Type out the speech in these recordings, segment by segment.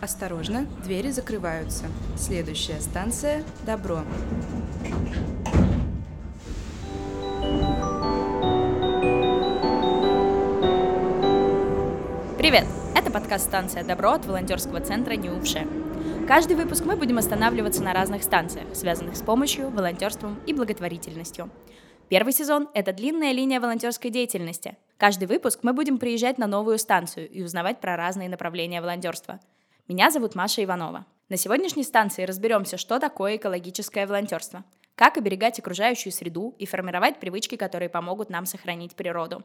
Осторожно, двери закрываются. Следующая станция – Добро. Привет! Это подкаст «Станция Добро» от волонтерского центра «Неувше». Каждый выпуск мы будем останавливаться на разных станциях, связанных с помощью, волонтерством и благотворительностью. Первый сезон – это длинная линия волонтерской деятельности. Каждый выпуск мы будем приезжать на новую станцию и узнавать про разные направления волонтерства – меня зовут Маша Иванова. На сегодняшней станции разберемся, что такое экологическое волонтерство, как оберегать окружающую среду и формировать привычки, которые помогут нам сохранить природу.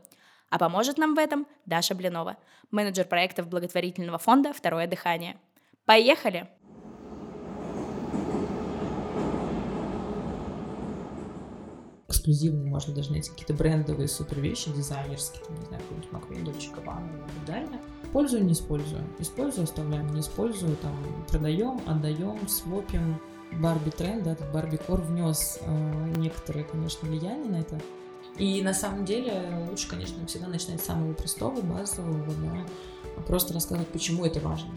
А поможет нам в этом Даша Блинова, менеджер проектов благотворительного фонда «Второе дыхание». Поехали! Эксклюзивные, можно даже найти какие-то брендовые супер вещи, дизайнерские, там, не знаю, какой-нибудь Маквин, Дольче Габбана и так далее. Использую, не использую. Использую, оставляем, не использую, там, продаем, отдаем, свопим. Барби тренд, да, этот Барби Кор внес э, некоторые, конечно, влияние на это. И на самом деле лучше, конечно, всегда начинать с самого простого, базового, да, просто рассказывать, почему это важно.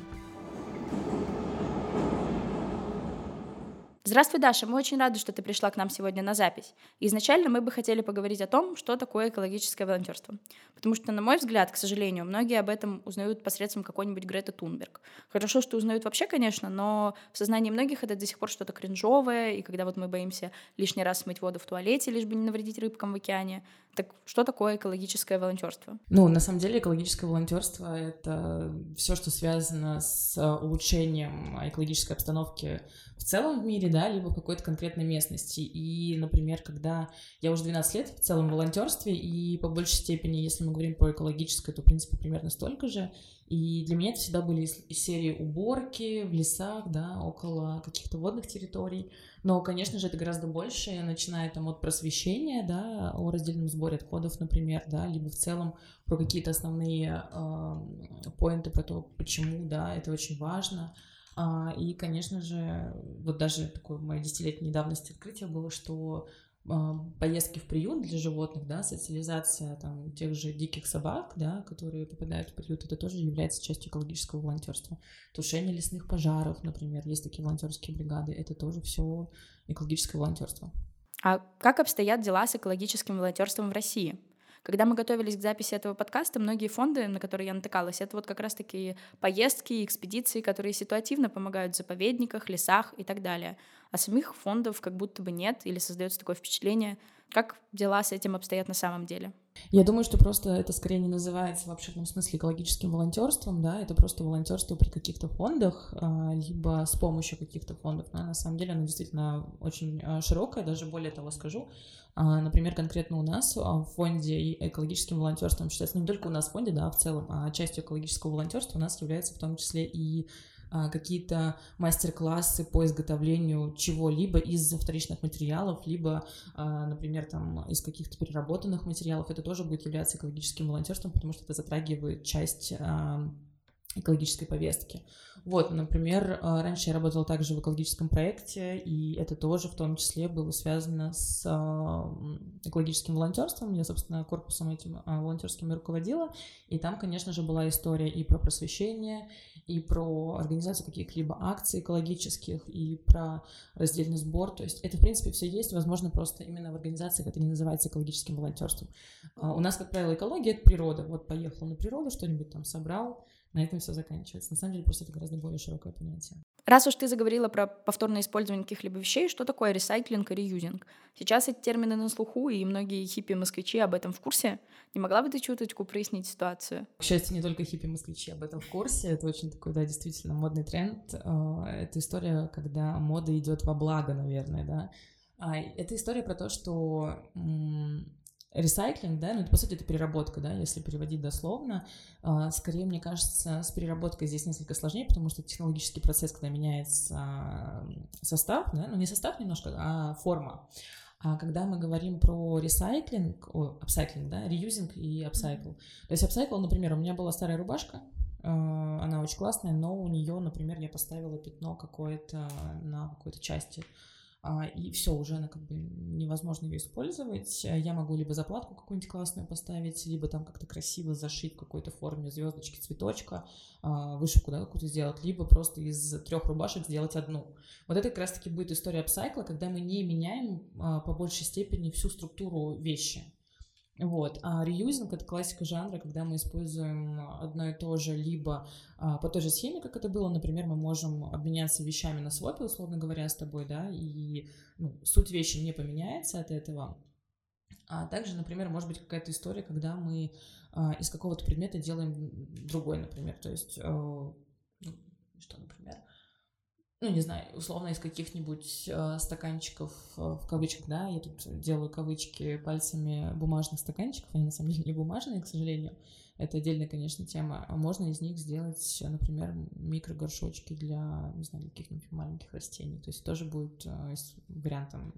Здравствуй, Даша. Мы очень рады, что ты пришла к нам сегодня на запись. изначально мы бы хотели поговорить о том, что такое экологическое волонтерство. Потому что, на мой взгляд, к сожалению, многие об этом узнают посредством какой-нибудь Греты Тунберг. Хорошо, что узнают вообще, конечно, но в сознании многих это до сих пор что-то кринжовое, и когда вот мы боимся лишний раз смыть воду в туалете, лишь бы не навредить рыбкам в океане. Так что такое экологическое волонтерство? Ну, на самом деле, экологическое волонтерство это все, что связано с улучшением экологической обстановки в целом в мире, да, либо в какой-то конкретной местности. И, например, когда я уже 12 лет в целом в волонтерстве, и по большей степени, если мы говорим про экологическое, то, в принципе, примерно столько же. И для меня это всегда были серии уборки в лесах, да, около каких-то водных территорий. Но, конечно же, это гораздо больше, начиная там от просвещения, да, о раздельном сборе отходов, например, да, либо в целом про какие-то основные э, про то, почему, да, это очень важно. А, и, конечно же, вот даже такое мое десятилетней давности открытие было, что а, поездки в приют для животных, да, социализация там тех же диких собак, да, которые попадают в приют, это тоже является частью экологического волонтерства. Тушение лесных пожаров, например, есть такие волонтерские бригады, это тоже все экологическое волонтерство. А как обстоят дела с экологическим волонтерством в России? Когда мы готовились к записи этого подкаста, многие фонды, на которые я натыкалась, это вот как раз такие поездки, экспедиции, которые ситуативно помогают в заповедниках, лесах и так далее. А самих фондов как будто бы нет, или создается такое впечатление. Как дела с этим обстоят на самом деле? Я думаю, что просто это скорее не называется в обширном смысле экологическим волонтерством, да, это просто волонтерство при каких-то фондах, а, либо с помощью каких-то фондов. Но на самом деле оно действительно очень а, широкое, даже более того скажу. А, например, конкретно у нас в фонде экологическим волонтерством считается не только у нас в фонде, да, в целом, а частью экологического волонтерства у нас является в том числе и какие-то мастер-классы по изготовлению чего-либо из вторичных материалов, либо, а, например, там из каких-то переработанных материалов. Это тоже будет являться экологическим волонтерством, потому что это затрагивает часть а, экологической повестки. Вот, например, раньше я работала также в экологическом проекте, и это тоже в том числе было связано с экологическим волонтерством. Я, собственно, корпусом этим волонтерским руководила, и там, конечно же, была история и про просвещение, и про организацию каких-либо акций экологических, и про раздельный сбор. То есть это, в принципе, все есть, возможно, просто именно в организациях это не называется экологическим волонтерством. А у нас, как правило, экология — это природа. Вот поехал на природу, что-нибудь там собрал, на этом все заканчивается. На самом деле, просто это гораздо более широкое понятие. Раз уж ты заговорила про повторное использование каких-либо вещей, что такое ресайклинг и реюзинг? Сейчас эти термины на слуху, и многие хиппи-москвичи об этом в курсе. Не могла бы ты чуточку прояснить ситуацию? К счастью, не только хиппи-москвичи об этом в курсе. Это очень такой, да, действительно модный тренд. А, это история, когда мода идет во благо, наверное, да. А, это история про то, что ресайклинг, да, ну, это, по сути, это переработка, да, если переводить дословно. А, скорее, мне кажется, с переработкой здесь несколько сложнее, потому что технологический процесс, когда меняется состав, да, ну, не состав немножко, а форма. А когда мы говорим про recycling, о, upcycling, да, reusing и upcycle. То есть upcycle, например, у меня была старая рубашка, а, она очень классная, но у нее, например, я поставила пятно какое-то на какой-то части и все, уже она как бы невозможно ее использовать. Я могу либо заплатку какую-нибудь классную поставить, либо там как-то красиво зашить в какой-то форме звездочки, цветочка, а, вышивку, да, какую-то сделать, либо просто из трех рубашек сделать одну. Вот это как раз-таки будет история апсайкла, когда мы не меняем а, по большей степени всю структуру вещи. Вот. А реюзинг — это классика жанра, когда мы используем одно и то же, либо а, по той же схеме, как это было, например, мы можем обменяться вещами на свопе, условно говоря, с тобой, да, и ну, суть вещи не поменяется от этого. А также, например, может быть какая-то история, когда мы а, из какого-то предмета делаем другой, например, то есть, а, что, например, ну, не знаю, условно из каких-нибудь э, стаканчиков э, в кавычках, да, я тут делаю кавычки пальцами бумажных стаканчиков, они на самом деле не бумажные, к сожалению, это отдельная, конечно, тема. А можно из них сделать, например, микрогоршочки для, не знаю, каких-нибудь маленьких растений. То есть тоже будет э, вариантом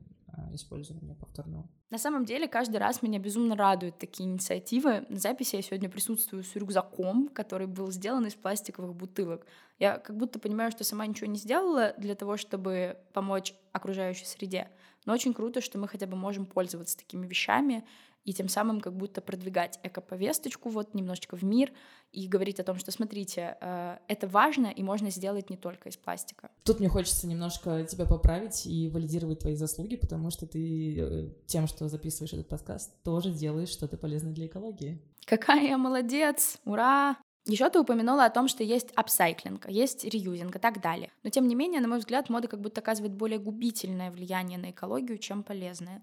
использования повторного. На самом деле, каждый раз меня безумно радуют такие инициативы. На записи я сегодня присутствую с рюкзаком, который был сделан из пластиковых бутылок. Я как будто понимаю, что сама ничего не сделала для того, чтобы помочь окружающей среде. Но очень круто, что мы хотя бы можем пользоваться такими вещами, и тем самым как будто продвигать эко-повесточку вот немножечко в мир и говорить о том, что, смотрите, э, это важно и можно сделать не только из пластика. Тут мне хочется немножко тебя поправить и валидировать твои заслуги, потому что ты э, тем, что записываешь этот подкаст, тоже делаешь что-то полезное для экологии. Какая я молодец! Ура! Еще ты упомянула о том, что есть апсайклинг, есть реюзинг и так далее. Но тем не менее, на мой взгляд, мода как будто оказывает более губительное влияние на экологию, чем полезное.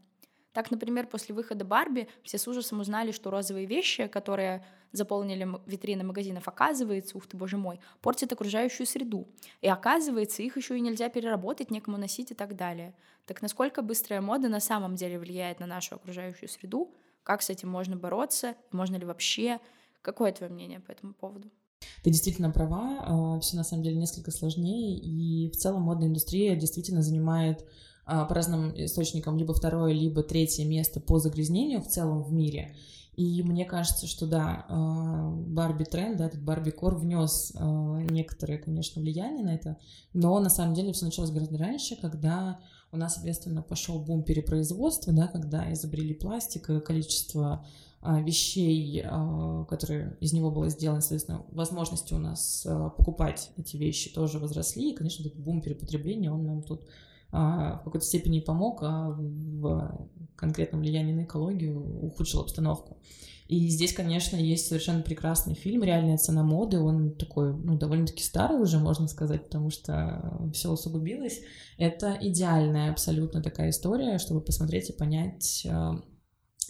Так, например, после выхода Барби все с ужасом узнали, что розовые вещи, которые заполнили витрины магазинов, оказывается, ух ты, боже мой, портят окружающую среду. И оказывается, их еще и нельзя переработать, некому носить и так далее. Так насколько быстрая мода на самом деле влияет на нашу окружающую среду? Как с этим можно бороться? Можно ли вообще? Какое твое мнение по этому поводу? Ты действительно права, а, все на самом деле несколько сложнее, и в целом модная индустрия действительно занимает по разным источникам либо второе, либо третье место по загрязнению в целом в мире. И мне кажется, что да, а, Барби тренд, да, этот Барби Кор внес а, некоторое, конечно, влияние на это, но на самом деле все началось гораздо раньше, когда у нас, соответственно, пошел бум перепроизводства, да, когда изобрели пластик, количество вещей, которые из него было сделано, соответственно, возможности у нас покупать эти вещи тоже возросли, и, конечно, этот бум перепотребления, он нам тут а, в какой-то степени помог, а в конкретном влиянии на экологию ухудшил обстановку. И здесь, конечно, есть совершенно прекрасный фильм «Реальная цена моды». Он такой, ну, довольно-таки старый уже, можно сказать, потому что все усугубилось. Это идеальная абсолютно такая история, чтобы посмотреть и понять а,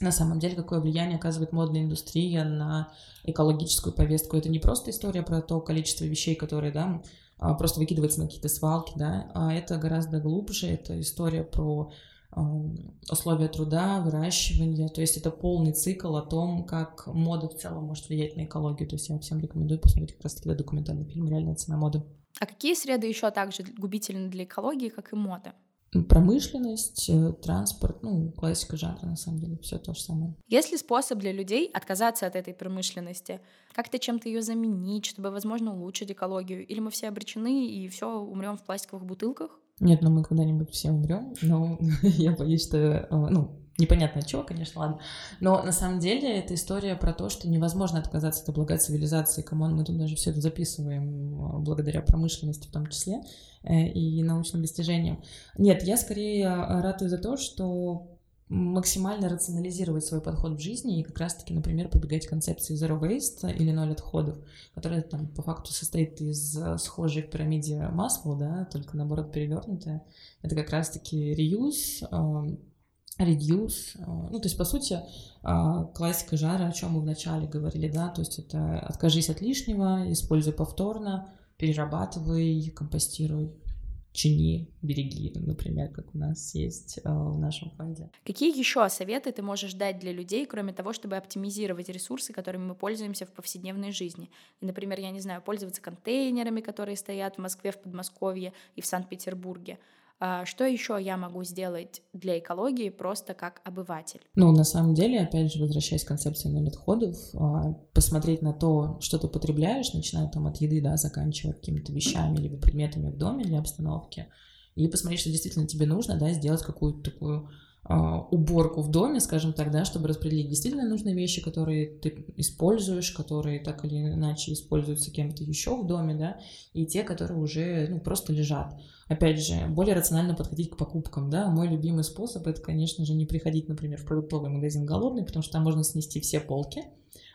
на самом деле, какое влияние оказывает модная индустрия на экологическую повестку. Это не просто история про то количество вещей, которые, да, а, просто выкидывается на какие-то свалки, да, а это гораздо глубже, это история про условия труда, выращивания, то есть это полный цикл о том, как мода в целом может влиять на экологию, то есть я всем рекомендую посмотреть как раз-таки документальный фильм «Реальная цена моды». А какие среды еще также губительны для экологии, как и мода? Промышленность, э, транспорт, ну, классика жанра, на самом деле, все то же самое. Есть ли способ для людей отказаться от этой промышленности? Как-то чем-то ее заменить, чтобы, возможно, улучшить экологию? Или мы все обречены и все умрем в пластиковых бутылках? Нет, ну мы когда-нибудь все умрем, но я боюсь, что, э, ну, непонятно от чего, конечно, ладно. Но на самом деле это история про то, что невозможно отказаться от блага цивилизации. Come on, мы тут даже все это записываем э, благодаря промышленности в том числе э, и научным достижениям. Нет, я скорее ратую за то, что максимально рационализировать свой подход в жизни и как раз-таки, например, побегать концепции zero waste или ноль отходов, которая там по факту состоит из э, схожей в пирамиде масла, да, только наоборот перевернутая. Это как раз-таки reuse, reduce, ну, то есть, по сути, а, классика жара, о чем мы вначале говорили, да, то есть это откажись от лишнего, используй повторно, перерабатывай, компостируй, чини, береги, например, как у нас есть а, в нашем фонде. Какие еще советы ты можешь дать для людей, кроме того, чтобы оптимизировать ресурсы, которыми мы пользуемся в повседневной жизни? И, например, я не знаю, пользоваться контейнерами, которые стоят в Москве, в Подмосковье и в Санкт-Петербурге, что еще я могу сделать для экологии просто как обыватель? Ну, на самом деле, опять же, возвращаясь к концепции ноль а, посмотреть на то, что ты потребляешь, начиная там от еды, да, заканчивая какими-то вещами либо предметами в доме для обстановки, или посмотреть, что действительно тебе нужно, да, сделать какую-то такую а, уборку в доме, скажем так, да, чтобы распределить действительно нужные вещи, которые ты используешь, которые так или иначе используются кем-то еще в доме, да, и те, которые уже ну, просто лежат. Опять же, более рационально подходить к покупкам, да. Мой любимый способ это, конечно же, не приходить, например, в продуктовый магазин голодный, потому что там можно снести все полки,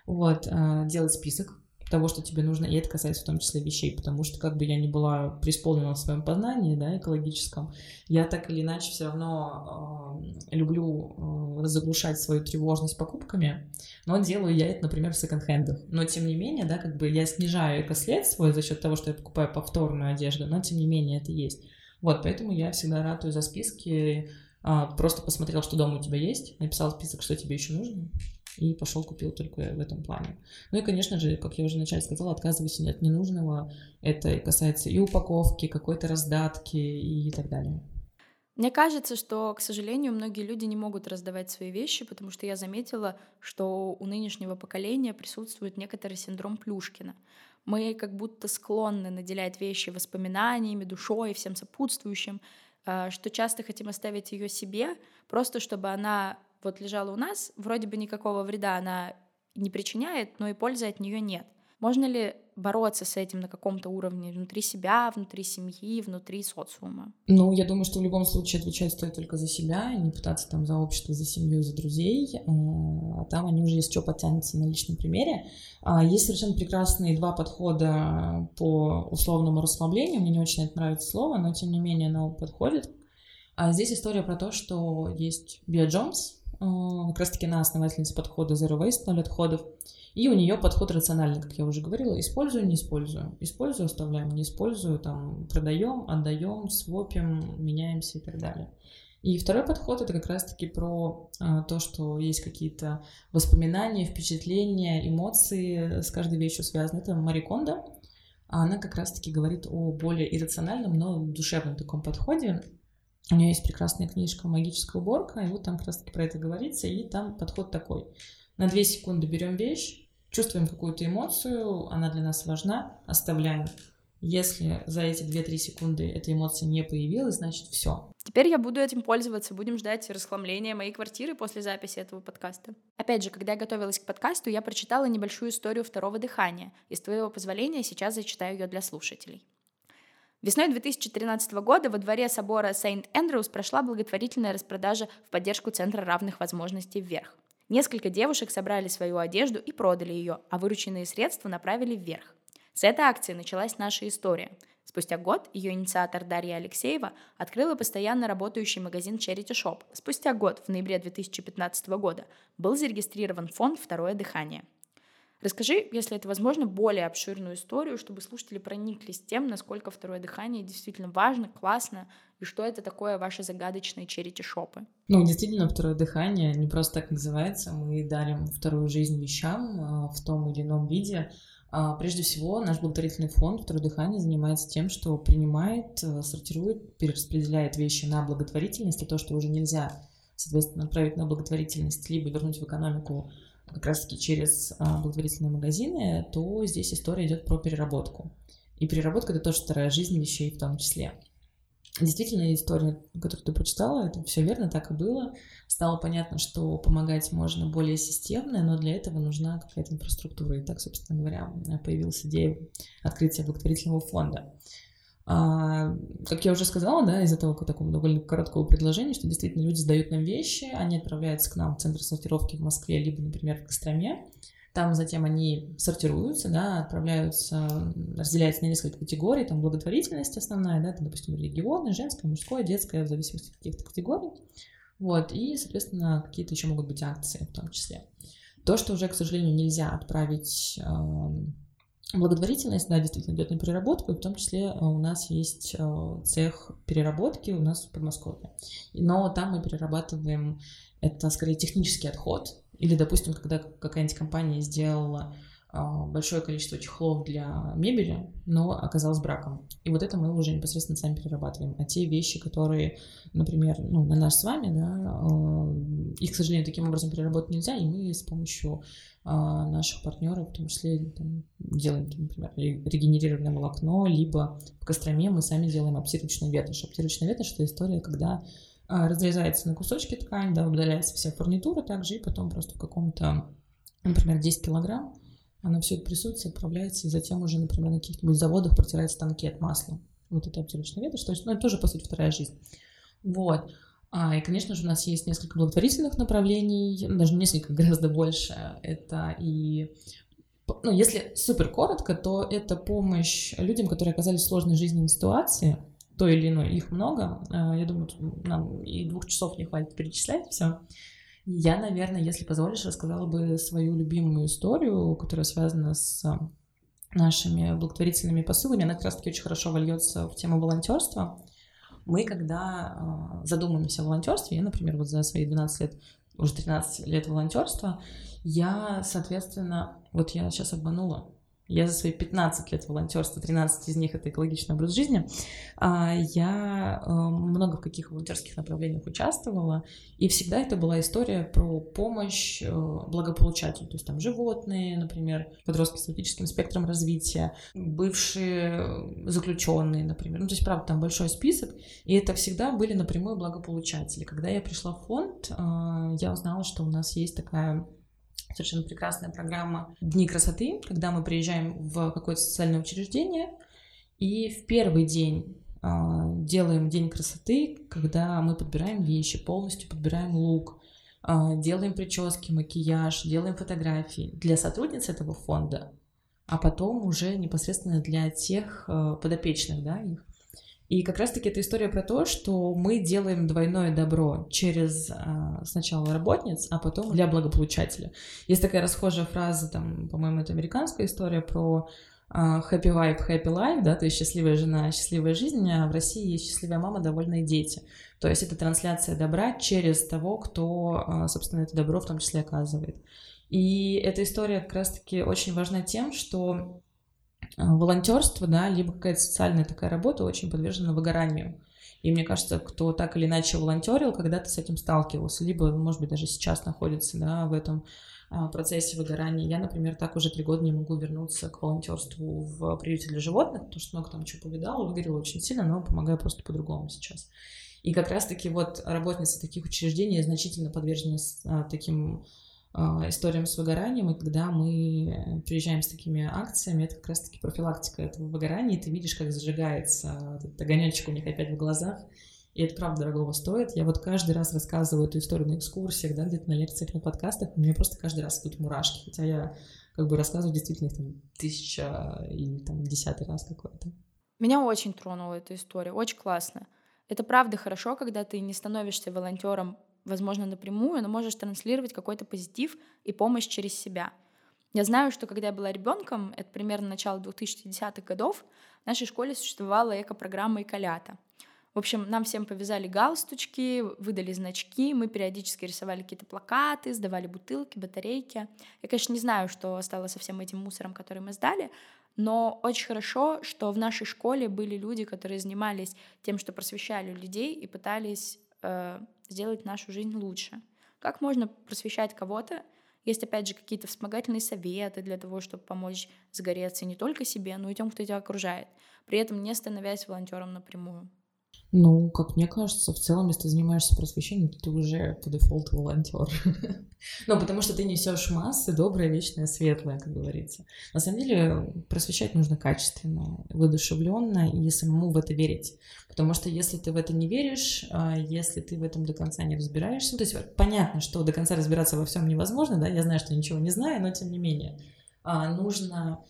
вот, а, делать список того, что тебе нужно, и это касается в том числе вещей, потому что как бы я не была преисполнена в своем познании, да, экологическом, я так или иначе все равно э, люблю э, заглушать свою тревожность покупками, но делаю я это, например, в секонд-хендах. Но тем не менее, да, как бы я снижаю экослед свой за счет того, что я покупаю повторную одежду, но тем не менее это есть. Вот, поэтому я всегда ратую за списки, а, просто посмотрел, что дома у тебя есть, написал список, что тебе еще нужно, и пошел купил только в этом плане. Ну и, конечно же, как я уже вначале сказала, отказывайся от ненужного. Это касается и упаковки, какой-то раздатки и так далее. Мне кажется, что, к сожалению, многие люди не могут раздавать свои вещи, потому что я заметила, что у нынешнего поколения присутствует некоторый синдром Плюшкина. Мы как будто склонны наделять вещи воспоминаниями, душой всем сопутствующим, э, что часто хотим оставить ее себе, просто чтобы она вот лежала у нас, вроде бы никакого вреда она не причиняет, но и пользы от нее нет. Можно ли бороться с этим на каком-то уровне внутри себя, внутри семьи, внутри социума? Ну, я думаю, что в любом случае отвечать стоит только за себя, не пытаться там за общество, за семью, за друзей, а там они уже есть что потянутся на личном примере. А есть совершенно прекрасные два подхода по условному расслаблению, мне не очень это нравится слово, но тем не менее оно подходит. А здесь история про то, что есть Био Джонс, как раз-таки она основательница подхода Zero Waste, ноль отходов. И у нее подход рациональный, как я уже говорила. Использую, не использую. Использую, оставляем, не использую, там, продаем, отдаем, свопим, меняемся и так далее. И второй подход это как раз-таки про а, то, что есть какие-то воспоминания, впечатления, эмоции с каждой вещью связаны. Это Мариконда. Она как раз-таки говорит о более иррациональном, но душевном таком подходе. У нее есть прекрасная книжка «Магическая уборка», и вот там как раз-таки про это говорится, и там подход такой. На две секунды берем вещь, чувствуем какую-то эмоцию, она для нас важна, оставляем. Если за эти 2-3 секунды эта эмоция не появилась, значит все. Теперь я буду этим пользоваться, будем ждать расхламления моей квартиры после записи этого подкаста. Опять же, когда я готовилась к подкасту, я прочитала небольшую историю второго дыхания, и с твоего позволения сейчас зачитаю ее для слушателей. Весной 2013 года во дворе собора Сейнт-Эндрюс прошла благотворительная распродажа в поддержку Центра равных возможностей вверх. Несколько девушек собрали свою одежду и продали ее, а вырученные средства направили вверх. С этой акции началась наша история. Спустя год ее инициатор Дарья Алексеева открыла постоянно работающий магазин Charity Shop. Спустя год, в ноябре 2015 года, был зарегистрирован фонд «Второе дыхание». Расскажи, если это возможно, более обширную историю, чтобы слушатели прониклись тем, насколько второе дыхание действительно важно, классно, и что это такое ваши загадочные черити-шопы. Ну, действительно, второе дыхание не просто так называется. Мы дарим вторую жизнь вещам а, в том или ином виде. А, прежде всего, наш благотворительный фонд «Второе дыхание» занимается тем, что принимает, э, сортирует, перераспределяет вещи на благотворительность, и то, что уже нельзя, соответственно, отправить на благотворительность, либо вернуть в экономику как раз-таки через а, благотворительные магазины, то здесь история идет про переработку. И переработка — это тоже вторая жизнь вещей в том числе. Действительно, история, которую ты прочитала, это все верно, так и было. Стало понятно, что помогать можно более системно, но для этого нужна какая-то инфраструктура. И так, собственно говоря, появилась идея открытия благотворительного фонда. А, как я уже сказала, да, из этого такого довольно короткого предложения, что действительно люди сдают нам вещи, они отправляются к нам в центр сортировки в Москве, либо, например, в Костроме. Там затем они сортируются, да, отправляются, разделяются на несколько категорий, там благотворительность основная, да, там, допустим, регионы, женское, мужское, детское, в зависимости от каких-то категорий. Вот, и, соответственно, какие-то еще могут быть акции в том числе. То, что уже, к сожалению, нельзя отправить Благотворительность, да, действительно идет на переработку, и в том числе э, у нас есть э, цех переработки у нас в Подмосковье. Но там мы перерабатываем, это скорее технический отход, или, допустим, когда какая-нибудь компания сделала а, большое количество чехлов для мебели, но оказалось браком. И вот это мы уже непосредственно сами перерабатываем. А те вещи, которые, например, ну, на нас с вами, да, их, к сожалению, таким образом переработать нельзя, и мы с помощью наших партнеров, в том числе там, делаем, например, регенерированное волокно, либо в Костроме мы сами делаем обтирочную ветошь. Обтирочная ветошь — это история, когда разрезается на кусочки ткань, да, удаляется вся фурнитура также, и потом просто в каком-то, например, 10 килограмм она все это присутствие отправляется, и затем уже, например, на каких-нибудь заводах протирают станки от масла. Вот это обтирочная ветошь, то есть, ну, это тоже, по сути, вторая жизнь. Вот. А, и, конечно же, у нас есть несколько благотворительных направлений, даже несколько, гораздо больше. Это и ну, если супер коротко, то это помощь людям, которые оказались в сложной жизненной ситуации, то или иной, их много. А, я думаю, нам и двух часов не хватит перечислять все. Я, наверное, если позволишь, рассказала бы свою любимую историю, которая связана с нашими благотворительными посылами. Она как раз-таки очень хорошо вольется в тему волонтерства. Мы, когда э, задумываемся о волонтерстве, я, например, вот за свои 12 лет, уже 13 лет волонтерства, я, соответственно, вот я сейчас обманула я за свои 15 лет волонтерства, 13 из них это экологичный образ жизни, а, я э, много в каких волонтерских направлениях участвовала, и всегда это была история про помощь э, благополучателю, то есть там животные, например, подростки с аутическим спектром развития, бывшие заключенные, например, ну то есть правда там большой список, и это всегда были напрямую благополучатели. Когда я пришла в фонд, э, я узнала, что у нас есть такая совершенно прекрасная программа «Дни красоты», когда мы приезжаем в какое-то социальное учреждение, и в первый день э, делаем день красоты, когда мы подбираем вещи, полностью подбираем лук, э, делаем прически, макияж, делаем фотографии для сотрудниц этого фонда, а потом уже непосредственно для тех э, подопечных, да, их. И как раз-таки это история про то, что мы делаем двойное добро через а, сначала работниц, а потом для благополучателя. Есть такая расхожая фраза, там, по-моему, это американская история про а, happy wife, happy life, да, то есть счастливая жена, счастливая жизнь, а в России есть счастливая мама, довольные дети. То есть это трансляция добра через того, кто, а, собственно, это добро в том числе оказывает. И эта история как раз-таки очень важна тем, что волонтерство, да, либо какая-то социальная такая работа очень подвержена выгоранию. И мне кажется, кто так или иначе волонтерил, когда-то с этим сталкивался, либо, может быть, даже сейчас находится да, в этом а, процессе выгорания. Я, например, так уже три года не могу вернуться к волонтерству в приюте для животных, потому что много там чего повидала, выгорела очень сильно, но помогаю просто по-другому сейчас. И как раз-таки вот работницы таких учреждений значительно подвержены а, таким историям с выгоранием, и когда мы приезжаем с такими акциями, это как раз-таки профилактика этого выгорания, и ты видишь, как зажигается этот огонечек у них опять в глазах, и это правда дорогого стоит. Я вот каждый раз рассказываю эту историю на экскурсиях, да, где-то на лекциях, на подкастах, у меня просто каждый раз идут мурашки, хотя я как бы рассказываю действительно их там тысяча и там десятый раз какой-то. Меня очень тронула эта история, очень классно. Это правда хорошо, когда ты не становишься волонтером возможно, напрямую, но можешь транслировать какой-то позитив и помощь через себя. Я знаю, что когда я была ребенком, это примерно начало 2010-х годов, в нашей школе существовала эко-программа «Эколята». В общем, нам всем повязали галстучки, выдали значки, мы периодически рисовали какие-то плакаты, сдавали бутылки, батарейки. Я, конечно, не знаю, что стало со всем этим мусором, который мы сдали, но очень хорошо, что в нашей школе были люди, которые занимались тем, что просвещали людей и пытались э, сделать нашу жизнь лучше. Как можно просвещать кого-то? Есть, опять же, какие-то вспомогательные советы для того, чтобы помочь загореться не только себе, но и тем, кто тебя окружает, при этом не становясь волонтером напрямую. Ну, как мне кажется, в целом, если ты занимаешься просвещением, ты уже по дефолту волонтер. Ну, потому что ты несешь массы, доброе, вечное, светлое, как говорится. На самом деле, просвещать нужно качественно, воодушевленно и самому в это верить. Потому что если ты в это не веришь, а, если ты в этом до конца не разбираешься, то есть понятно, что до конца разбираться во всем невозможно, да, я знаю, что ничего не знаю, но тем не менее, а, нужно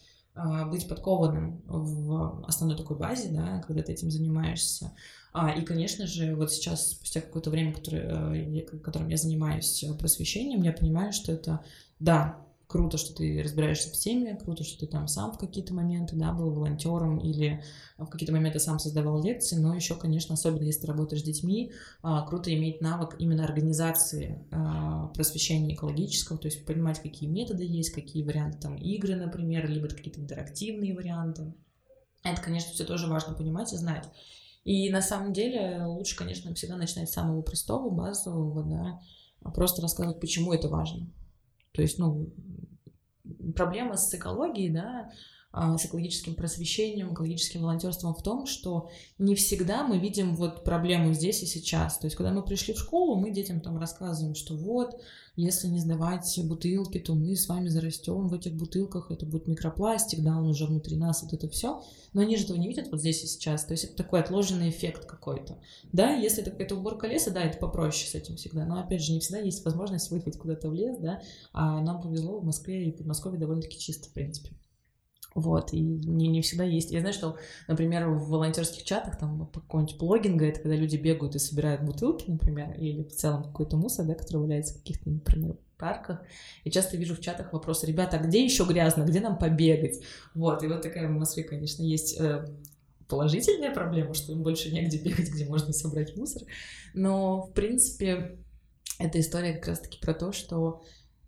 быть подкованным в основной такой базе, да, когда ты этим занимаешься. А, и, конечно же, вот сейчас, спустя какое-то время, которое, э, которым я занимаюсь э, просвещением, я понимаю, что это, да, круто, что ты разбираешься в теме, круто, что ты там сам в какие-то моменты, да, был волонтером или в какие-то моменты сам создавал лекции, но еще, конечно, особенно если ты работаешь с детьми, а, круто иметь навык именно организации а, просвещения экологического, то есть понимать, какие методы есть, какие варианты там игры, например, либо какие-то интерактивные варианты. Это, конечно, все тоже важно понимать и знать. И на самом деле лучше, конечно, всегда начинать с самого простого, базового, да, а просто рассказывать, почему это важно. То есть, ну, проблема с экологией, да, с экологическим просвещением, экологическим волонтерством в том, что не всегда мы видим вот проблему здесь и сейчас. То есть, когда мы пришли в школу, мы детям там рассказываем, что вот, если не сдавать бутылки, то мы с вами зарастем в этих бутылках, это будет микропластик, да, он уже внутри нас, вот это все. Но они же этого не видят вот здесь и сейчас. То есть это такой отложенный эффект какой-то. Да, если это какая-то уборка леса, да, это попроще с этим всегда. Но опять же, не всегда есть возможность выехать куда-то в лес, да. А нам повезло в Москве и Подмосковье довольно-таки чисто, в принципе. Вот, и не, не всегда есть. Я знаю, что, например, в волонтерских чатах, там, какого-нибудь блогинга, это когда люди бегают и собирают бутылки, например, или в целом какой-то мусор, да, который валяется в каких-то, например, парках. Я часто вижу в чатах вопросы, ребята, а где еще грязно, где нам побегать? Вот, и вот такая в Москве, конечно, есть э, положительная проблема, что им больше негде бегать, где можно собрать мусор. Но, в принципе, эта история как раз-таки про то, что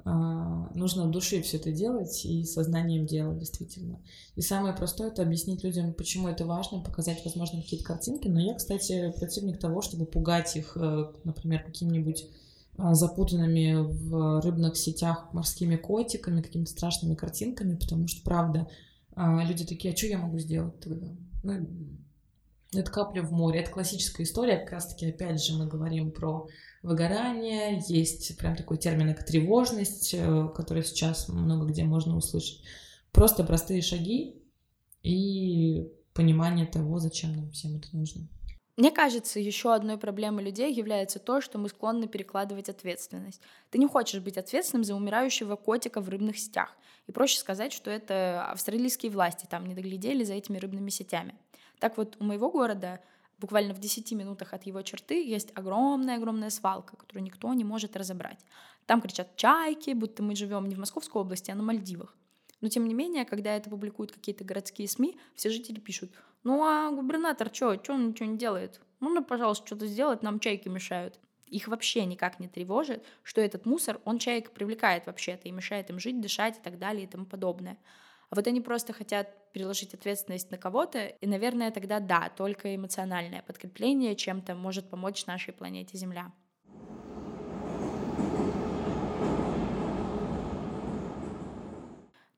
нужно в душе все это делать и сознанием делать, действительно. И самое простое — это объяснить людям, почему это важно, показать, возможно, какие-то картинки. Но я, кстати, противник того, чтобы пугать их, э, например, какими-нибудь а, запутанными в рыбных сетях морскими котиками, какими-то страшными картинками, потому что, правда, а, люди такие, а что я могу сделать тогда? Ну, это капля в море. Это классическая история, как раз-таки, опять же, мы говорим про выгорание, есть прям такой термин, как тревожность, э, который сейчас много где можно услышать. Просто простые шаги и понимание того, зачем нам всем это нужно. Мне кажется, еще одной проблемой людей является то, что мы склонны перекладывать ответственность. Ты не хочешь быть ответственным за умирающего котика в рыбных сетях. И проще сказать, что это австралийские власти там не доглядели за этими рыбными сетями. Так вот, у моего города буквально в 10 минутах от его черты есть огромная-огромная свалка, которую никто не может разобрать. Там кричат чайки, будто мы живем не в Московской области, а на Мальдивах. Но тем не менее, когда это публикуют какие-то городские СМИ, все жители пишут, ну а губернатор что, что он ничего не делает? Ну, ну, пожалуйста, что-то сделать, нам чайки мешают. Их вообще никак не тревожит, что этот мусор, он чаек привлекает вообще-то и мешает им жить, дышать и так далее и тому подобное. А вот они просто хотят переложить ответственность на кого-то, и, наверное, тогда да, только эмоциональное подкрепление чем-то может помочь нашей планете Земля.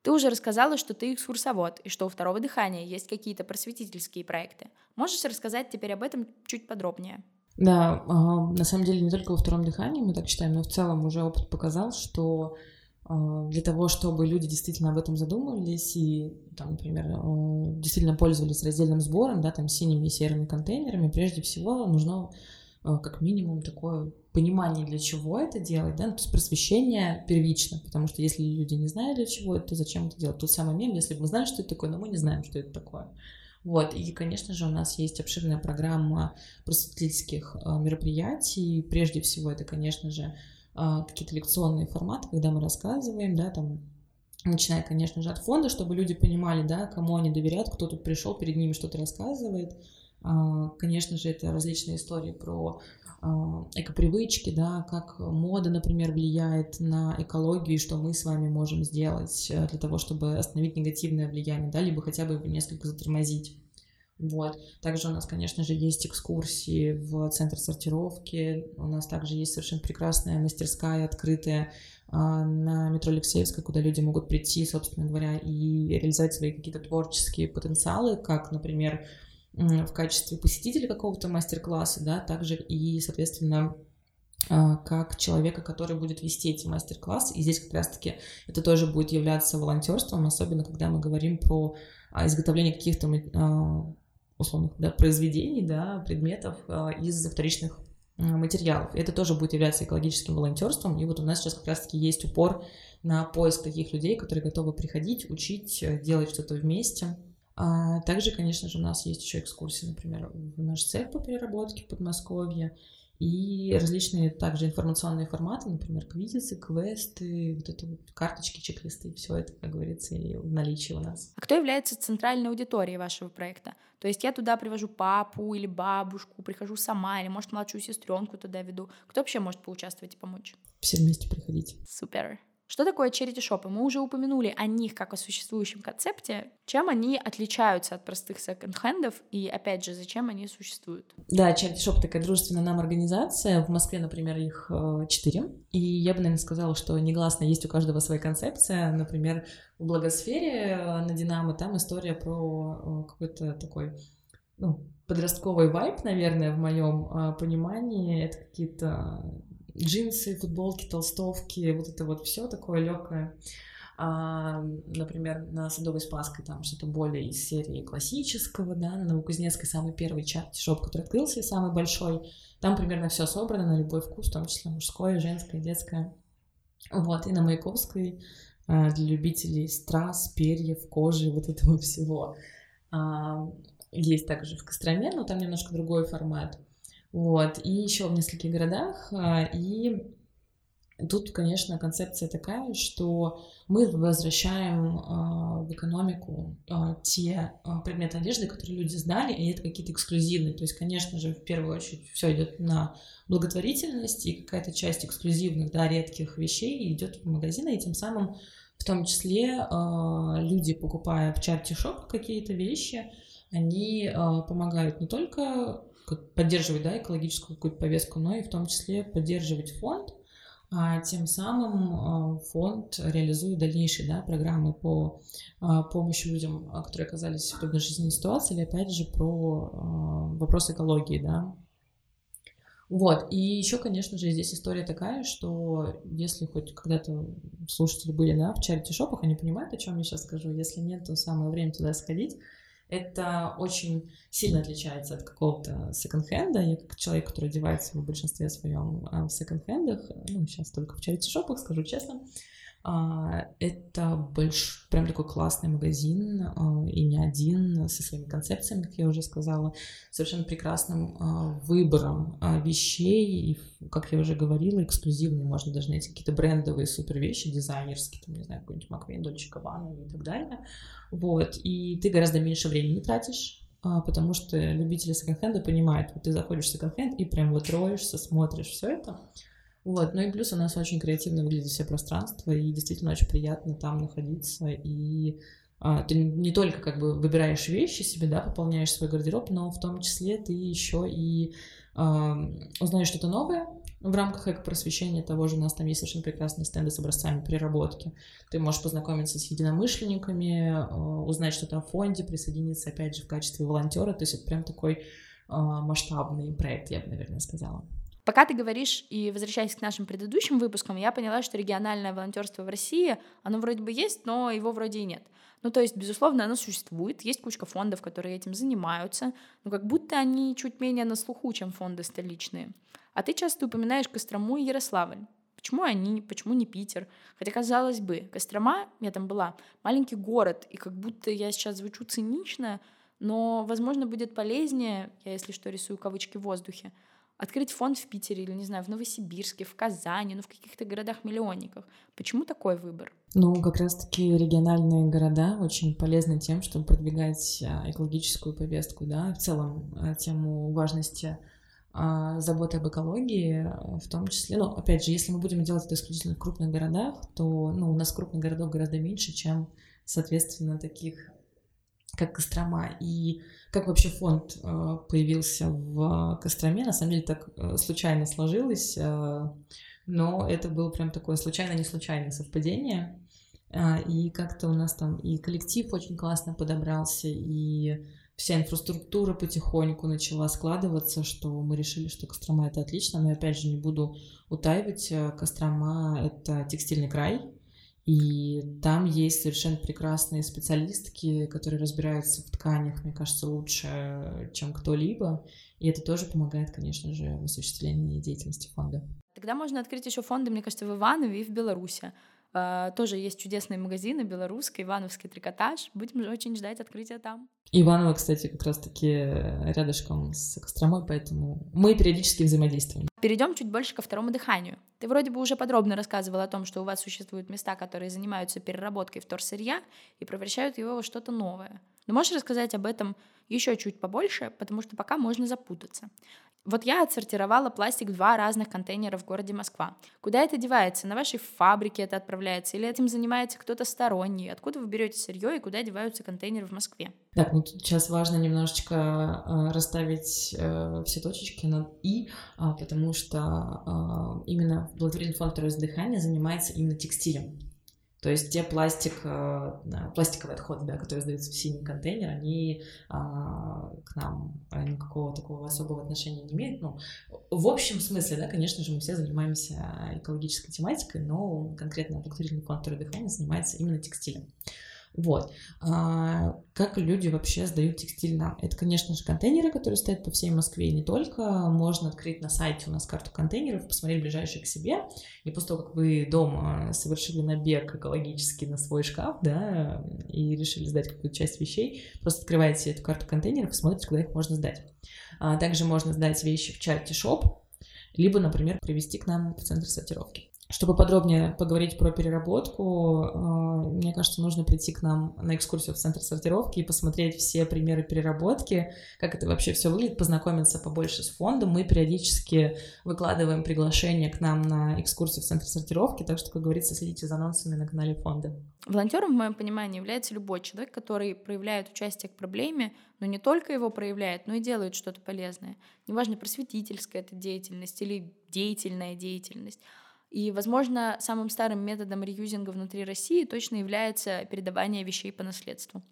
Ты уже рассказала, что ты экскурсовод, и что у второго дыхания есть какие-то просветительские проекты. Можешь рассказать теперь об этом чуть подробнее? Да, на самом деле не только во втором дыхании мы так считаем, но в целом уже опыт показал, что для того, чтобы люди действительно об этом задумывались и, там, например, а, действительно пользовались раздельным сбором, да, там, синими и серыми контейнерами, прежде всего нужно а, как минимум такое понимание, для чего это делать, да, ну, то есть просвещение первично, потому что если люди не знают, для чего это, то зачем это делать? Тот самый мем, если бы мы знали, что это такое, но мы не знаем, что это такое. Вот, и, конечно же, у нас есть обширная программа просветительских мероприятий. Прежде всего, это, конечно же, а, какие-то лекционные форматы, когда мы рассказываем, да, там, начиная, конечно же, от фонда, чтобы люди понимали, да, кому они доверяют, кто тут пришел, перед ними что-то рассказывает. А, конечно же, это различные истории про а, экопривычки, да, как мода, например, влияет на экологию, и что мы с вами можем сделать э, для того, чтобы остановить негативное влияние, да, либо хотя бы несколько затормозить. Вот. Также у нас, конечно же, есть экскурсии в центр сортировки. У нас также есть совершенно прекрасная мастерская, открытая а, на метро Алексеевской, куда люди могут прийти, собственно говоря, и реализовать свои какие-то творческие потенциалы, как, например, в качестве посетителя какого-то мастер-класса, да, также и, соответственно, а, как человека, который будет вести эти мастер-классы. И здесь как раз-таки это тоже будет являться волонтерством, особенно когда мы говорим про а, изготовление каких-то условных да, произведений, да, предметов э, из вторичных материалов. Это тоже будет являться экологическим волонтерством. И вот у нас сейчас как раз-таки есть упор на поиск таких людей, которые готовы приходить, учить, э, делать что-то вместе. А также, конечно же, у нас есть еще экскурсии, например, в наш цех по переработке в Подмосковье. И различные также информационные форматы, например, квизисы, квесты, вот это вот карточки, чек-листы, все это, как говорится, и в наличии у нас. А кто является центральной аудиторией вашего проекта? То есть я туда привожу папу или бабушку, прихожу сама, или, может, младшую сестренку туда веду. Кто вообще может поучаствовать и помочь? Все вместе приходите. Супер. Что такое charity-шопы? Мы уже упомянули о них как о существующем концепте. Чем они отличаются от простых секонд-хендов и, опять же, зачем они существуют? Да, charity-шоп такая дружественная нам организация. В Москве, например, их э, четыре. И я бы, наверное, сказала, что негласно есть у каждого своя концепция. Например, в Благосфере э, на Динамо там история про э, какой-то такой ну, подростковый вайп, наверное, в моем понимании. Это какие-то джинсы, футболки, толстовки, вот это вот все такое легкое. А, например, на Садовой Спасской там что-то более из серии классического, да, на Новокузнецкой самый первый чат-шоп, который открылся, самый большой. Там примерно все собрано на любой вкус, в том числе мужское, женское, детское. Вот, и на Маяковской а, для любителей страз, перьев, кожи, вот этого всего. А, есть также в Костроме, но там немножко другой формат. Вот, и еще в нескольких городах. А, и тут, конечно, концепция такая, что мы возвращаем а, в экономику а, те предметы одежды, которые люди сдали, и это какие-то эксклюзивные. То есть, конечно же, в первую очередь все идет на благотворительность, и какая-то часть эксклюзивных, да, редких вещей идет в магазины, и тем самым в том числе люди, покупая в чарте шоп какие-то вещи, они помогают не только поддерживать да, экологическую какую-то повестку, но и в том числе поддерживать фонд, а тем самым а, фонд реализует дальнейшие да, программы по а, помощи людям, а, которые оказались в трудной жизненной ситуации, или опять же про вопрос экологии, да. Вот, и еще, конечно же, здесь история такая, что если хоть когда-то слушатели были, да, в чарити-шопах, они понимают, о чем я сейчас скажу, если нет, то самое время туда сходить, это очень сильно отличается от какого-то секонд-хенда. Я как человек, который одевается в большинстве своем а, в секонд-хендах, ну, сейчас только в чарити-шопах, скажу честно, это больш... прям такой классный магазин, а, и не один, со своими концепциями, как я уже сказала, совершенно прекрасным выбором вещей, и, как я уже говорила, эксклюзивные, можно даже найти какие-то брендовые супер вещи, дизайнерские, там, не знаю, какой-нибудь Маквейн, Дольче Габбана и так далее. Вот, и ты гораздо меньше времени тратишь, потому что любители секонд-хенда понимают, вот ты заходишь в секонд-хенд и прям вот роешься, смотришь все это, вот, ну и плюс у нас очень креативно выглядит все пространство, и действительно очень приятно там находиться, и а, ты не только как бы выбираешь вещи себе, да, пополняешь свой гардероб, но в том числе ты еще и а, узнаешь что-то новое, в рамках эко-просвещения того же у нас там есть совершенно прекрасные стенды с образцами переработки. Ты можешь познакомиться с единомышленниками, а, узнать что-то о фонде, присоединиться, опять же, в качестве волонтера. То есть это прям такой а, масштабный проект, я бы, наверное, сказала. Пока ты говоришь и возвращаясь к нашим предыдущим выпускам, я поняла, что региональное волонтерство в России, оно вроде бы есть, но его вроде и нет. Ну, то есть, безусловно, оно существует, есть кучка фондов, которые этим занимаются, но как будто они чуть менее на слуху, чем фонды столичные. А ты часто упоминаешь Кострому и Ярославль. Почему они, почему не Питер? Хотя, казалось бы, Кострома, я там была, маленький город, и как будто я сейчас звучу цинично, но, возможно, будет полезнее, я, если что, рисую кавычки в воздухе, открыть фонд в Питере или, не знаю, в Новосибирске, в Казани, ну, в каких-то городах-миллионниках. Почему такой выбор? Ну, как раз-таки региональные города очень полезны тем, чтобы продвигать а, экологическую повестку, да, в целом а, тему важности а, заботы об экологии, в том числе, ну, опять же, если мы будем делать это исключительно в крупных городах, то, ну, у нас крупных городов гораздо меньше, чем, соответственно, таких как Кострома. И как вообще фонд э, появился в Костроме, на самом деле так э, случайно сложилось, э, но это было прям такое случайно-не случайное совпадение. И как-то у нас там и коллектив очень классно подобрался, и вся инфраструктура потихоньку начала складываться, что мы решили, что Кострома — это отлично, но опять же не буду утаивать, Кострома — это текстильный край, и там есть совершенно прекрасные специалистки, которые разбираются в тканях, мне кажется, лучше, чем кто-либо. И это тоже помогает, конечно же, в осуществлении деятельности фонда. Тогда можно открыть еще фонды, мне кажется, в Иванове и в Беларуси. А, тоже есть чудесные магазины, белорусский, Ивановский трикотаж. Будем очень ждать открытия там. Иваново, кстати, как раз-таки рядышком с Костромой, поэтому мы периодически взаимодействуем. Перейдем чуть больше ко второму дыханию. Ты вроде бы уже подробно рассказывал о том, что у вас существуют места, которые занимаются переработкой вторсырья и превращают его во что-то новое. Но можешь рассказать об этом еще чуть побольше, потому что пока можно запутаться. Вот я отсортировала пластик в два разных контейнера в городе Москва. Куда это девается? На вашей фабрике это отправляется? Или этим занимается кто-то сторонний? Откуда вы берете сырье и куда деваются контейнеры в Москве? Так, ну сейчас важно немножечко э, расставить э, все точечки над «и», э, потому что э, именно благотворительный фонд «Второе дыхание» занимается именно текстилем. То есть те пластик, э, пластиковые отходы, да, которые сдаются в синий контейнер, они а, к нам никакого такого особого отношения не имеют. Ну, в общем смысле, да, конечно же, мы все занимаемся экологической тематикой, но конкретно благотворительный фонд «Второе дыхание» занимается именно текстилем. Вот. А, как люди вообще сдают текстиль нам? Это, конечно же, контейнеры, которые стоят по всей Москве, и не только. Можно открыть на сайте у нас карту контейнеров, посмотреть ближайшие к себе, и после того, как вы дома совершили набег экологически на свой шкаф, да, и решили сдать какую-то часть вещей, просто открываете эту карту контейнеров и смотрите, куда их можно сдать. А также можно сдать вещи в чарте шоп, либо, например, привезти к нам в центр сортировки. Чтобы подробнее поговорить про переработку, э, мне кажется, нужно прийти к нам на экскурсию в центр сортировки и посмотреть все примеры переработки, как это вообще все выглядит, познакомиться побольше с фондом. Мы периодически выкладываем приглашение к нам на экскурсию в центр сортировки, так что, как говорится, следите за анонсами на канале фонда. Волонтером, в моем понимании, является любой человек, который проявляет участие к проблеме, но не только его проявляет, но и делает что-то полезное. Неважно, просветительская это деятельность или деятельная деятельность. И, возможно, самым старым методом реюзинга внутри России точно является передавание вещей по наследству.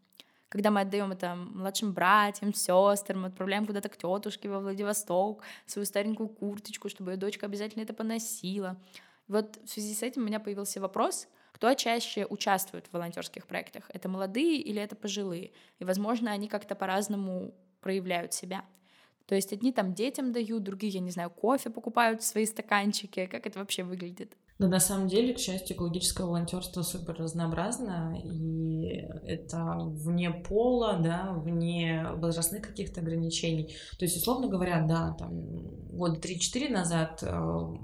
Когда мы отдаем это младшим братьям, сестрам, отправляем куда-то к тетушке во Владивосток свою старенькую курточку, чтобы ее дочка обязательно это поносила. Вот в связи с этим у меня появился вопрос, кто чаще участвует в волонтерских проектах? Это молодые или это пожилые? И, возможно, они как-то по-разному проявляют себя. То есть одни там детям дают, другие, я не знаю, кофе покупают в свои стаканчики. Как это вообще выглядит? Да, на самом деле, к счастью, экологическое волонтерство супер разнообразно, и это вне пола, да, вне возрастных каких-то ограничений. То есть, условно говоря, да, там года 3-4 назад, э,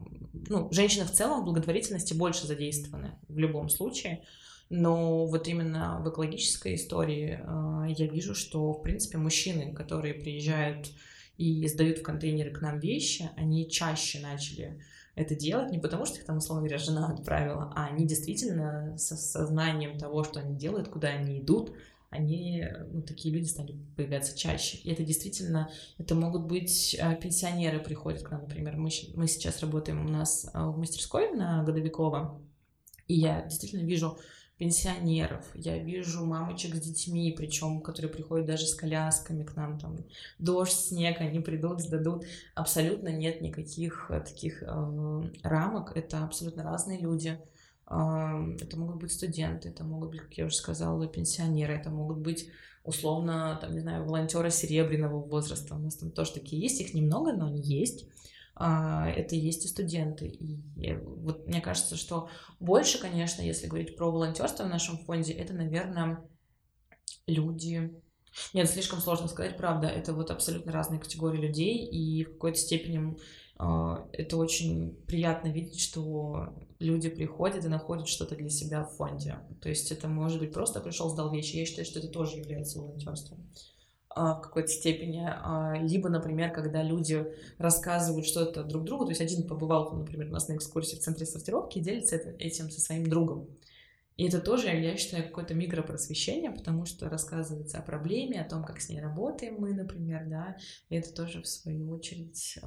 ну, женщины в целом в благотворительности больше задействованы в любом случае. Но вот именно в экологической истории э, я вижу, что, в принципе, мужчины, которые приезжают и сдают в контейнеры к нам вещи, они чаще начали это делать не потому, что их там, условно говоря, жена отправила, а они действительно со сознанием того, что они делают, куда они идут, они, ну, такие люди стали появляться чаще. И это действительно, это могут быть а, пенсионеры приходят к нам, например. Мы, мы сейчас работаем у нас а, в мастерской на Годовикова, и я действительно вижу пенсионеров, я вижу мамочек с детьми, причем, которые приходят даже с колясками к нам, там, дождь, снег, они придут, сдадут. Абсолютно нет никаких э, таких э, рамок, это абсолютно разные люди. Э, это могут быть студенты, это могут быть, как я уже сказала, пенсионеры, это могут быть условно, там, не знаю, волонтеры серебряного возраста. У нас там тоже такие есть, их немного, но они есть. А, это есть и студенты. И вот мне кажется, что больше, конечно, если говорить про волонтерство в нашем фонде, это, наверное, люди. Нет, слишком сложно сказать, правда. Это вот абсолютно разные категории людей, и в какой-то степени а, это очень приятно видеть, что люди приходят и находят что-то для себя в фонде. То есть это может быть просто пришел, сдал вещи. Я считаю, что это тоже является волонтерством. А, в какой-то степени, а, либо, например, когда люди рассказывают что-то друг другу, то есть один побывал, например, у нас на экскурсии в центре сортировки и делится этим со своим другом. И это тоже, я считаю, какое-то микропросвещение, потому что рассказывается о проблеме, о том, как с ней работаем мы, например, да, и это тоже, в свою очередь,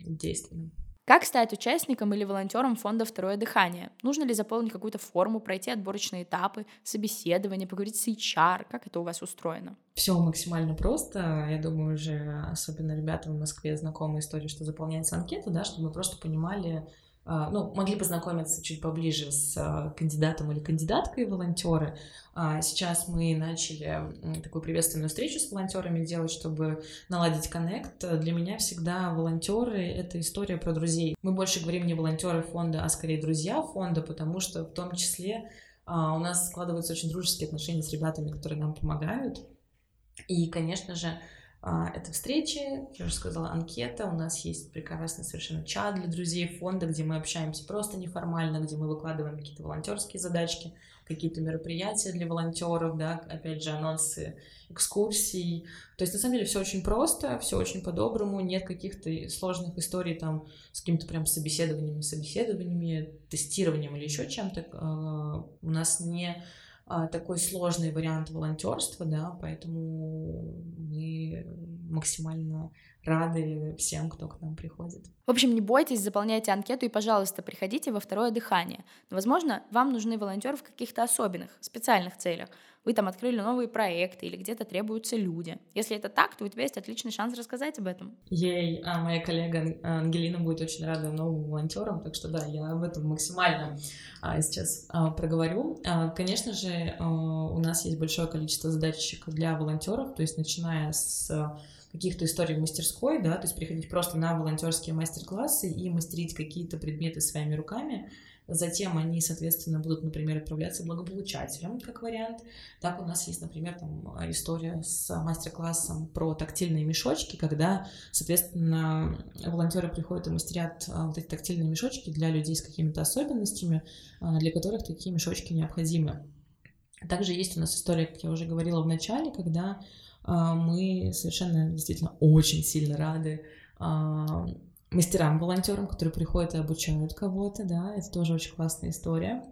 действенно. Как стать участником или волонтером фонда «Второе дыхание»? Нужно ли заполнить какую-то форму, пройти отборочные этапы, собеседование, поговорить с HR? Как это у вас устроено? Все максимально просто. Я думаю, уже особенно ребята в Москве знакомы истории, что заполняется анкета, да, чтобы мы просто понимали, ну, могли познакомиться чуть поближе с а, кандидатом или кандидаткой волонтеры. А, сейчас мы начали такую приветственную встречу с волонтерами делать, чтобы наладить коннект. Для меня всегда волонтеры — это история про друзей. Мы больше говорим не волонтеры фонда, а скорее друзья фонда, потому что в том числе у нас складываются очень дружеские отношения с ребятами, которые нам помогают. И, конечно же, а, это встречи, я уже сказала, анкета, у нас есть прекрасный совершенно чат для друзей фонда, где мы общаемся просто неформально, где мы выкладываем какие-то волонтерские задачки, какие-то мероприятия для волонтеров, да, опять же, анонсы экскурсий. То есть, на самом деле, все очень просто, все очень по-доброму, нет каких-то сложных историй там с какими-то прям собеседованиями, собеседованиями, тестированием или еще чем-то. А, у нас не а, такой сложный вариант волонтерства, да, поэтому мы максимально рады всем, кто к нам приходит. В общем, не бойтесь, заполняйте анкету и, пожалуйста, приходите во второе дыхание. Но, возможно, вам нужны волонтеры в каких-то особенных, специальных целях. Вы там открыли новые проекты или где-то требуются люди. Если это так, то у тебя есть отличный шанс рассказать об этом. Ей, а моя коллега Ангелина будет очень рада новым волонтерам, так что да, я об этом максимально а, сейчас а, проговорю. А, конечно же, а, у нас есть большое количество задачек для волонтеров, то есть начиная с каких-то историй в мастерской, да, то есть приходить просто на волонтерские мастер-классы и мастерить какие-то предметы своими руками. Затем они, соответственно, будут, например, отправляться благополучателям, как вариант. Так у нас есть, например, там история с мастер-классом про тактильные мешочки, когда, соответственно, волонтеры приходят и мастерят а, вот эти тактильные мешочки для людей с какими-то особенностями, а, для которых такие мешочки необходимы. Также есть у нас история, как я уже говорила в начале, когда мы совершенно действительно очень сильно рады а, мастерам-волонтерам, которые приходят и обучают кого-то, да, это тоже очень классная история.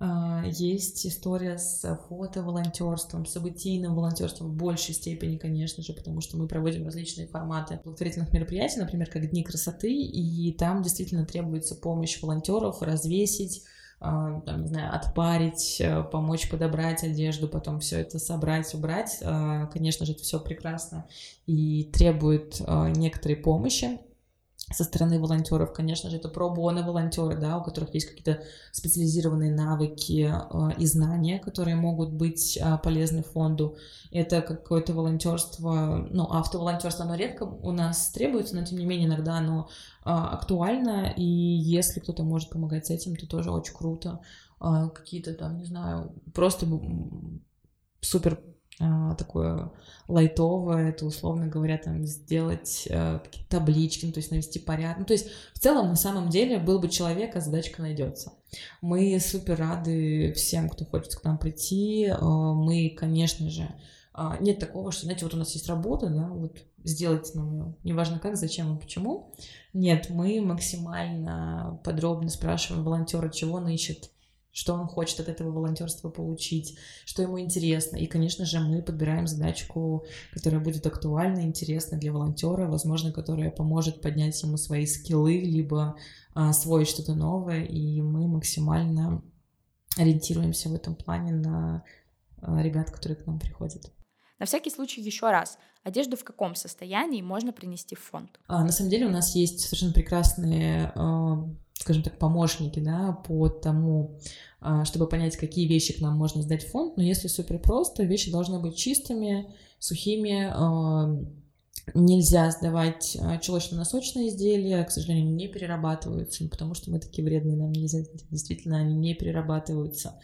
А, есть история с фото-волонтерством, событийным волонтерством в большей степени, конечно же, потому что мы проводим различные форматы благотворительных мероприятий, например, как Дни красоты, и там действительно требуется помощь волонтеров развесить а, там, не знаю, отпарить, э, помочь подобрать одежду, потом все это собрать, убрать. А, конечно же, это все прекрасно и требует а, некоторой помощи со стороны волонтеров, конечно же, это пробоны волонтеры, да, у которых есть какие-то специализированные навыки э, и знания, которые могут быть э, полезны фонду. Это какое-то волонтерство, ну, автоволонтерство, оно редко у нас требуется, но тем не менее иногда оно э, актуально, и если кто-то может помогать с этим, то тоже очень круто. Э, какие-то там, не знаю, просто супер такое лайтовое, это, условно говоря, там, сделать какие-то таблички, ну, то есть навести порядок. Ну, то есть, в целом, на самом деле, был бы человек, а задачка найдется. Мы супер рады всем, кто хочет к нам прийти. Э, мы, конечно же, нет такого, что, знаете, вот у нас есть работа, да, вот сделать нам ее, неважно как, зачем и почему. Нет, мы максимально подробно спрашиваем волонтера, чего он ищет, что он хочет от этого волонтерства получить, что ему интересно. И, конечно же, мы подбираем задачку, которая будет актуальна, интересна для волонтера, возможно, которая поможет поднять ему свои скиллы, либо а, освоить что-то новое, и мы максимально ориентируемся в этом плане на а, ребят, которые к нам приходят. На всякий случай еще раз, одежду в каком состоянии можно принести в фонд? А, на самом деле у нас есть совершенно прекрасные, а, скажем так, помощники да, по тому, а, чтобы понять, какие вещи к нам можно сдать в фонд. Но если супер просто, вещи должны быть чистыми, сухими. А, нельзя сдавать а, чулочно-носочные изделия, к сожалению, не перерабатываются, не потому что мы такие вредные, нам нельзя, действительно, они не перерабатываются.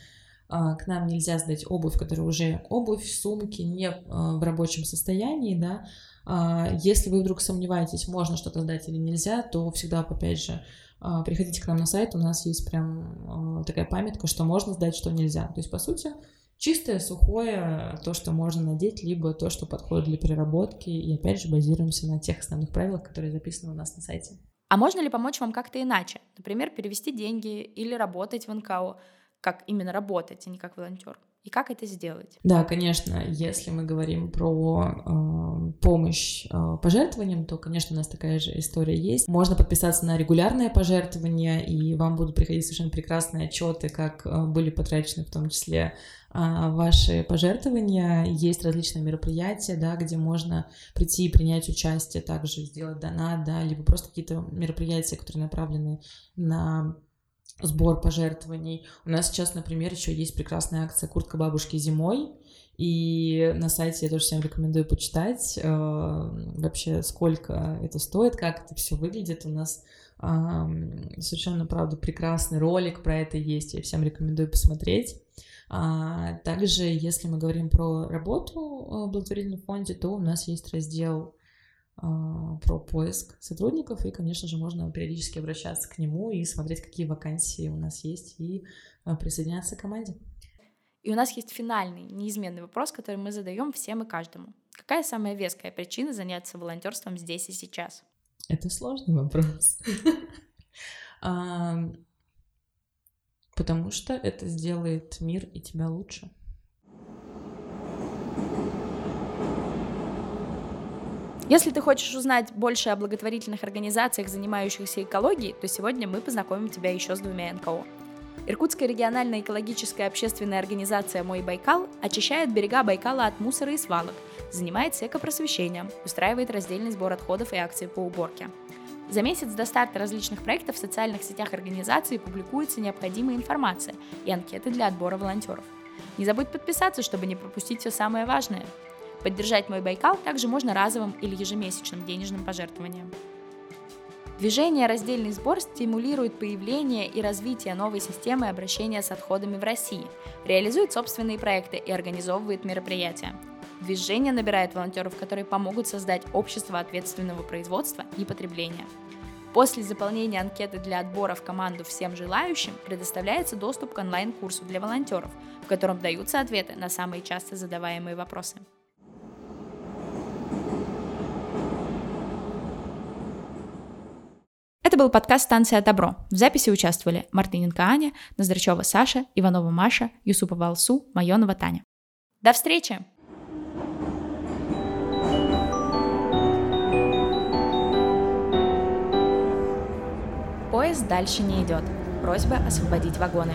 К нам нельзя сдать обувь, которая уже обувь, сумки не в рабочем состоянии, да. Если вы вдруг сомневаетесь, можно что-то сдать или нельзя, то всегда, опять же, приходите к нам на сайт, у нас есть прям а, такая памятка, что можно сдать, что нельзя. То есть, по сути, чистое, сухое, то, что можно надеть, либо то, что подходит для переработки. И опять же базируемся на тех основных правилах, которые записаны у нас на сайте. А можно ли помочь вам как-то иначе? Например, перевести деньги или работать в НКО? Как именно работать, а не как волонтер? И как это сделать? Да, конечно, если мы говорим про э, помощь э, пожертвованиям, то, конечно, у нас такая же история есть. Можно подписаться на регулярное пожертвование, и вам будут приходить совершенно прекрасные отчеты, как э, были потрачены в том числе э, ваши пожертвования. Есть различные мероприятия, да, где можно прийти и принять участие, также сделать донат, да, либо просто какие-то мероприятия, которые направлены на сбор пожертвований. У нас сейчас, например, еще есть прекрасная акция «Куртка бабушки зимой», и на сайте я тоже всем рекомендую почитать э, вообще, сколько это стоит, как это все выглядит. У нас э, совершенно, правда, прекрасный ролик про это есть, я всем рекомендую посмотреть. А, также, если мы говорим про работу в благотворительном фонде, то у нас есть раздел про поиск сотрудников, и, конечно же, можно периодически обращаться к нему и смотреть, какие вакансии у нас есть, и а, присоединяться к команде. И у нас есть финальный, неизменный вопрос, который мы задаем всем и каждому. Какая самая веская причина заняться волонтерством здесь и сейчас? Это сложный вопрос. Потому что это сделает мир и тебя лучше. Если ты хочешь узнать больше о благотворительных организациях, занимающихся экологией, то сегодня мы познакомим тебя еще с двумя НКО. Иркутская региональная экологическая общественная организация «Мой Байкал» очищает берега Байкала от мусора и свалок, занимается экопросвещением, устраивает раздельный сбор отходов и акции по уборке. За месяц до старта различных проектов в социальных сетях организации публикуется необходимая информация и анкеты для отбора волонтеров. Не забудь подписаться, чтобы не пропустить все самое важное – Поддержать мой Байкал также можно разовым или ежемесячным денежным пожертвованием. Движение «Раздельный сбор» стимулирует появление и развитие новой системы обращения с отходами в России, реализует собственные проекты и организовывает мероприятия. Движение набирает волонтеров, которые помогут создать общество ответственного производства и потребления. После заполнения анкеты для отбора в команду всем желающим предоставляется доступ к онлайн-курсу для волонтеров, в котором даются ответы на самые часто задаваемые вопросы. Это был подкаст «Станция Добро». В записи участвовали Мартыненко Аня, Ноздрачева Саша, Иванова Маша, Юсупова Алсу, Майонова Таня. До встречи! Поезд дальше не идет. Просьба освободить вагоны.